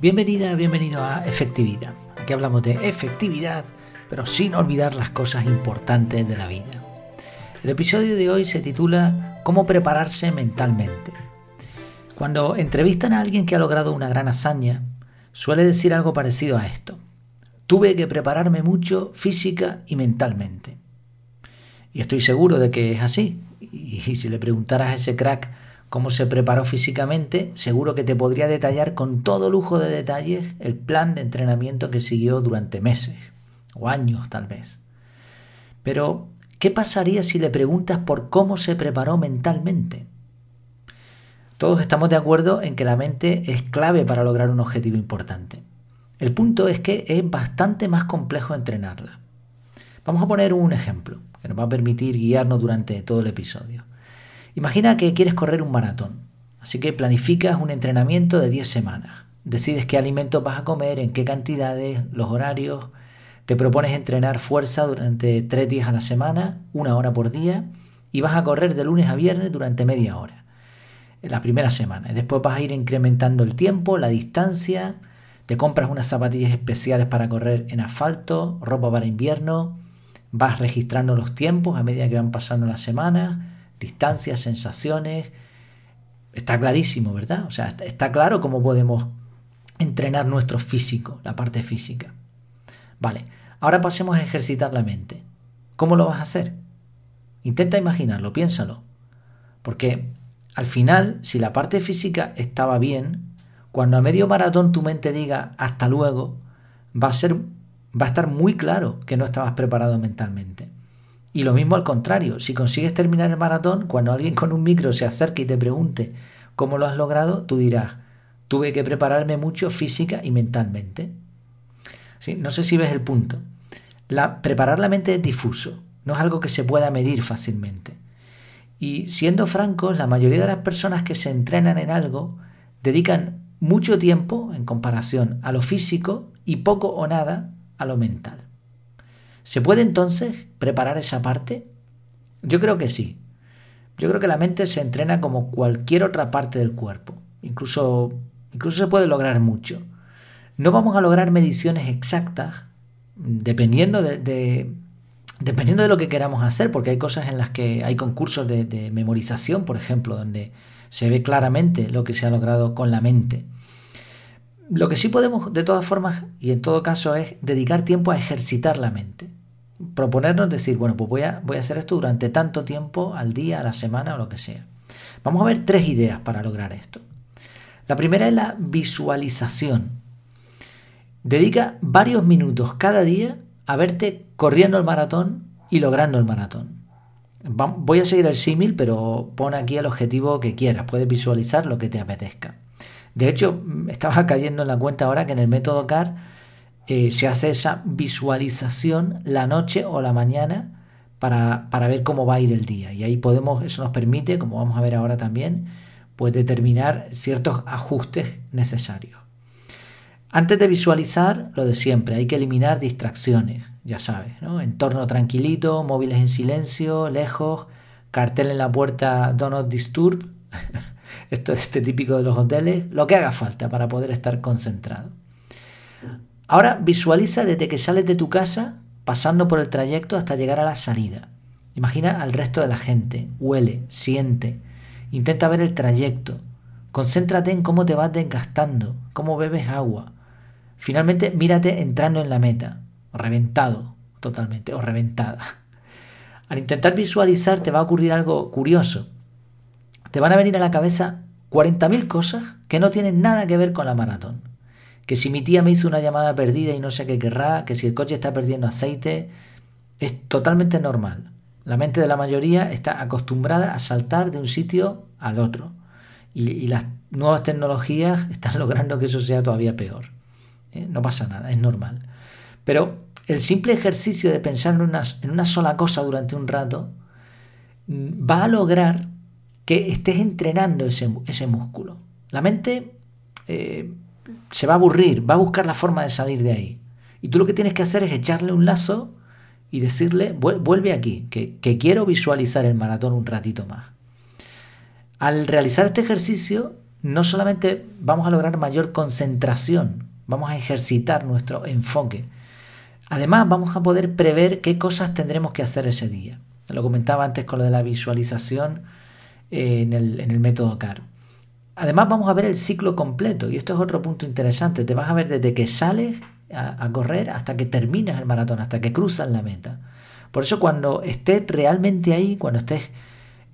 Bienvenida, bienvenido a Efectividad. Aquí hablamos de efectividad, pero sin olvidar las cosas importantes de la vida. El episodio de hoy se titula ¿Cómo prepararse mentalmente? Cuando entrevistan a alguien que ha logrado una gran hazaña, suele decir algo parecido a esto. Tuve que prepararme mucho física y mentalmente. Y estoy seguro de que es así. Y si le preguntaras a ese crack cómo se preparó físicamente, seguro que te podría detallar con todo lujo de detalles el plan de entrenamiento que siguió durante meses o años tal vez. Pero, ¿qué pasaría si le preguntas por cómo se preparó mentalmente? Todos estamos de acuerdo en que la mente es clave para lograr un objetivo importante. El punto es que es bastante más complejo entrenarla. Vamos a poner un ejemplo que nos va a permitir guiarnos durante todo el episodio. Imagina que quieres correr un maratón, así que planificas un entrenamiento de 10 semanas. Decides qué alimentos vas a comer, en qué cantidades, los horarios. Te propones entrenar fuerza durante 3 días a la semana, una hora por día, y vas a correr de lunes a viernes durante media hora. En la primera semana. Y después vas a ir incrementando el tiempo, la distancia. Te compras unas zapatillas especiales para correr en asfalto, ropa para invierno. Vas registrando los tiempos a medida que van pasando las semanas distancias, sensaciones. Está clarísimo, ¿verdad? O sea, está, claro cómo podemos entrenar nuestro físico, la parte física. Vale, ahora pasemos a ejercitar la mente. ¿Cómo lo vas a hacer? Intenta imaginarlo, piénsalo. Porque al final, si la parte física estaba bien, cuando a medio maratón tu mente diga hasta luego, va a ser va a estar muy claro que no estabas preparado mentalmente. Y lo mismo al contrario, si consigues terminar el maratón, cuando alguien con un micro se acerque y te pregunte cómo lo has logrado, tú dirás, tuve que prepararme mucho física y mentalmente. No sé si ves el punto. Preparar la mente es difuso, no es algo que se pueda medir fácilmente. Y siendo francos, la mayoría de las personas que se entrenan en algo dedican mucho tiempo en comparación a lo físico y poco o nada a lo mental. ¿Se puede entonces preparar esa parte? Yo creo que sí. Yo creo que la mente se entrena como cualquier otra parte del cuerpo. Incluso, incluso se puede lograr mucho. No vamos a lograr mediciones exactas dependiendo de, dependiendo de lo que queramos hacer, porque hay cosas en las que hay concursos de, de memorización, por ejemplo, donde se ve claramente lo que se ha logrado con la mente. Lo que sí podemos, de todas formas, y en todo caso, es dedicar tiempo a ejercitar la mente. Proponernos decir, bueno, pues voy a, voy a hacer esto durante tanto tiempo, al día, a la semana o lo que sea. Vamos a ver tres ideas para lograr esto. La primera es la visualización. Dedica varios minutos cada día a verte corriendo el maratón y logrando el maratón. Voy a seguir el símil, pero pon aquí el objetivo que quieras. Puedes visualizar lo que te apetezca. De hecho, estaba cayendo en la cuenta ahora que en el método CAR eh, se hace esa visualización la noche o la mañana para, para, ver cómo va a ir el día. Y ahí podemos, eso nos permite, como vamos a ver ahora también, pues determinar ciertos ajustes necesarios. Antes de visualizar, lo de siempre, hay que eliminar distracciones, ya sabes, ¿no? Entorno tranquilito, móviles en silencio, lejos, cartel en la puerta, do not disturb. Esto es este típico de los hoteles, lo que haga falta para poder estar concentrado. Ahora visualiza desde que sales de tu casa, pasando por el trayecto hasta llegar a la salida. Imagina al resto de la gente, huele, siente, intenta ver el trayecto, concéntrate en cómo te vas desgastando, cómo bebes agua. Finalmente mírate entrando en la meta, reventado totalmente o reventada. Al intentar visualizar te va a ocurrir algo curioso te van a venir a la cabeza 40.000 cosas que no tienen nada que ver con la maratón. Que si mi tía me hizo una llamada perdida y no sé qué querrá, que si el coche está perdiendo aceite, es totalmente normal. La mente de la mayoría está acostumbrada a saltar de un sitio al otro. Y, las nuevas tecnologías están logrando que eso sea todavía peor. ¿eh? No pasa nada, es normal. Pero el simple ejercicio de pensar en una, en una sola cosa durante un rato mm, va a lograr que estés entrenando ese, músculo. La mente eh, se va a aburrir, va a buscar la forma de salir de ahí. Y tú lo que tienes que hacer es echarle un lazo y decirle, vuelve aquí, que, quiero visualizar el maratón un ratito más. Al realizar este ejercicio, no solamente vamos a lograr mayor concentración, vamos a ejercitar nuestro enfoque, además vamos a poder prever qué cosas tendremos que hacer ese día. Lo comentaba antes con lo de la visualización en, el, en el método CAR. Además vamos a ver el ciclo completo y esto es otro punto interesante. Te vas a ver desde que sales a, correr hasta que terminas el maratón, hasta que cruzas la meta. Por eso cuando estés realmente ahí, cuando estés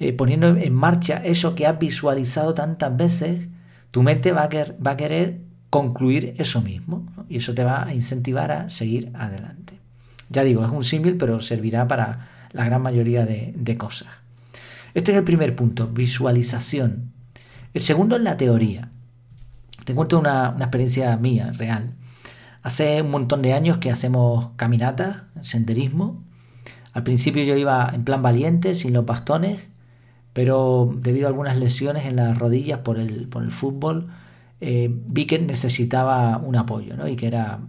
eh, poniendo en marcha eso que has visualizado tantas veces, tu mente va a, querer, va a querer concluir eso mismo y eso te va a incentivar a seguir adelante. Ya digo, es un símil, pero servirá para la gran mayoría de, cosas. Este es el primer punto, visualización. El segundo es la teoría. Te cuento una, experiencia mía, real. Hace un montón de años que hacemos caminatas, senderismo. Al principio yo iba en plan valiente, sin los bastones, pero debido a algunas lesiones en las rodillas por el, fútbol, eh, vi que necesitaba un apoyo ¿no? y que era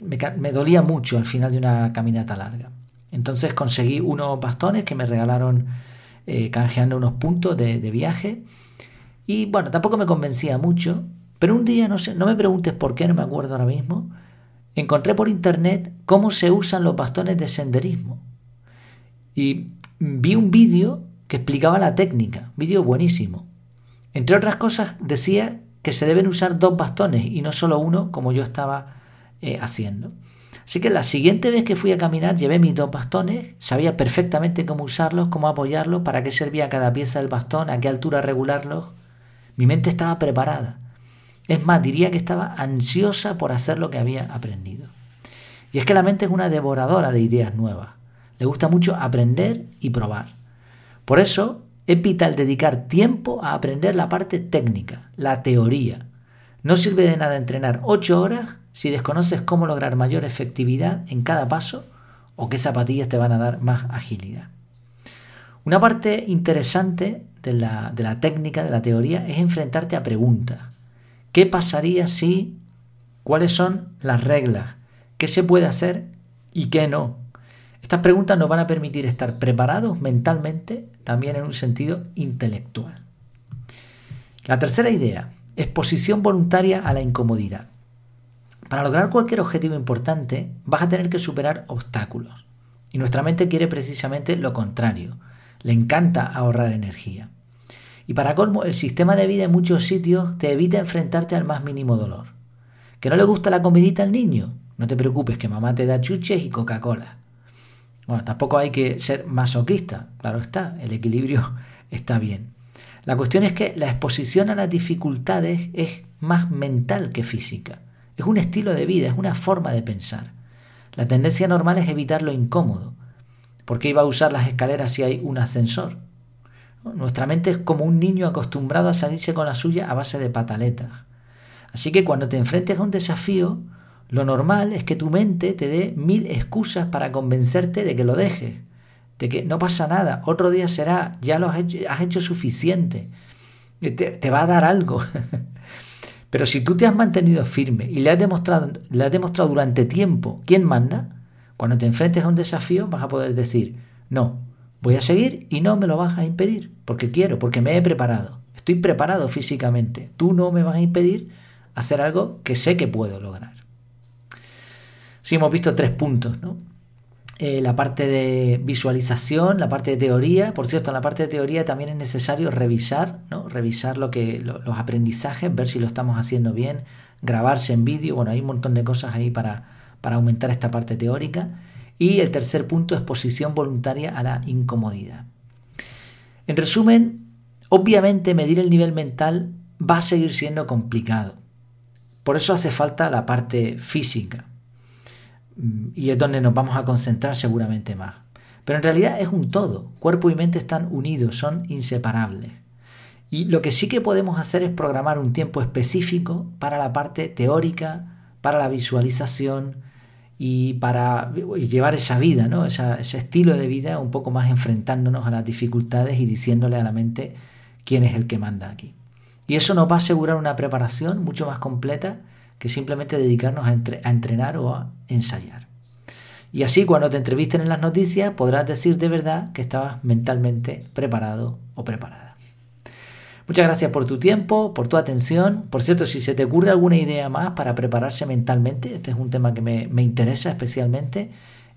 me, dolía mucho al final de una caminata larga. Entonces conseguí unos bastones que me regalaron eh, canjeando unos puntos de, viaje y bueno, tampoco me convencía mucho, pero un día, no sé, no me preguntes por qué, no me acuerdo ahora mismo, encontré por internet cómo se usan los bastones de senderismo. Y vi un vídeo que explicaba la técnica, vídeo buenísimo. Entre otras cosas decía que se deben usar dos bastones y no solo uno como yo estaba eh, haciendo. Así que la siguiente vez que fui a caminar llevé mis dos bastones, sabía perfectamente cómo usarlos, cómo apoyarlos, para qué servía cada pieza del bastón, a qué altura regularlos. Mi mente estaba preparada. Es más, diría que estaba ansiosa por hacer lo que había aprendido. Y es que la mente es una devoradora de ideas nuevas. Le gusta mucho aprender y probar. Por eso es vital dedicar tiempo a aprender la parte técnica, la teoría. No sirve de nada entrenar ocho horas si desconoces cómo lograr mayor efectividad en cada paso o qué zapatillas te van a dar más agilidad. Una parte interesante de la, de la técnica, de la teoría, es enfrentarte a preguntas. ¿Qué pasaría si? ¿Cuáles son las reglas? ¿Qué se puede hacer y qué no? Estas preguntas nos van a permitir estar preparados mentalmente, también en un sentido intelectual. La tercera idea, exposición voluntaria a la incomodidad. Para lograr cualquier objetivo importante vas a tener que superar obstáculos. Y nuestra mente quiere precisamente lo contrario. Le encanta ahorrar energía. Y para colmo, el sistema de vida en muchos sitios te evita enfrentarte al más mínimo dolor. ¿Que no le gusta la comidita al niño? No te preocupes, que mamá te da chuches y Coca-Cola. Bueno, tampoco hay que ser masoquista, claro está, el equilibrio está bien. La cuestión es que la exposición a las dificultades es más mental que física. Es un estilo de vida, es una forma de pensar. La tendencia normal es evitar lo incómodo. ¿Por qué iba a usar las escaleras si hay un ascensor? Nuestra mente es como un niño acostumbrado a salirse con la suya a base de pataletas. Así que cuando te enfrentes a un desafío, lo normal es que tu mente te dé mil excusas para convencerte de que lo dejes, de que no pasa nada, otro día será, ya lo has hecho, has hecho suficiente, te, te, va a dar algo. Pero si tú te has mantenido firme y le has, demostrado, le has demostrado durante tiempo quién manda, cuando te enfrentes a un desafío vas a poder decir, no, voy a seguir y no me lo vas a impedir, porque quiero, porque me he preparado, estoy preparado físicamente, tú no me vas a impedir hacer algo que sé que puedo lograr. Sí, hemos visto tres puntos, ¿no? Eh, la parte de visualización, la parte de teoría. Por cierto, en la parte de teoría también es necesario revisar. Revisar lo que, los aprendizajes, ver si lo estamos haciendo bien, grabarse en vídeo. Bueno, hay un montón de cosas ahí para, para aumentar esta parte teórica. Y el tercer punto, exposición voluntaria a la incomodidad. En resumen, obviamente medir el nivel mental va a seguir siendo complicado. Por eso hace falta la parte física. Mm, y es donde nos vamos a concentrar seguramente más. Pero en realidad es un todo. Cuerpo y mente están unidos, son inseparables. Y lo que sí que podemos hacer es programar un tiempo específico para la parte teórica, para la visualización y para llevar esa vida, ¿no? ese estilo de vida un poco más enfrentándonos a las dificultades y diciéndole a la mente quién es el que manda aquí. Y eso nos va a asegurar una preparación mucho más completa que simplemente dedicarnos a, entrenar o a ensayar. Y así cuando te entrevisten en las noticias podrás decir de verdad que estabas mentalmente preparado o preparada. Muchas gracias por tu tiempo, por tu atención. Por cierto, si se te ocurre alguna idea más para prepararse mentalmente, este es un tema que me, interesa especialmente,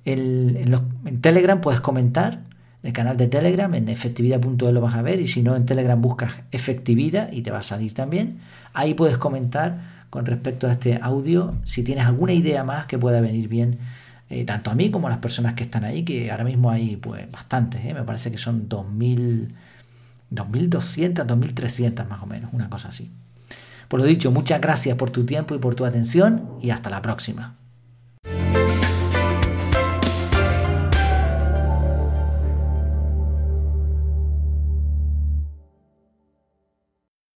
en, Telegram puedes comentar, en el canal de Telegram, en efectividad.es lo vas a ver, y si no, en Telegram buscas efectividad y te va a salir también. Ahí puedes comentar con respecto a este audio si tienes alguna idea más que pueda venir bien. Eh, tanto a mí como a las personas que están ahí, que ahora mismo hay pues bastantes, ¿eh? me parece que son 2000 2.200, 2.300 más o menos, una cosa así. Por lo dicho, muchas gracias por tu tiempo y por tu atención y hasta la próxima.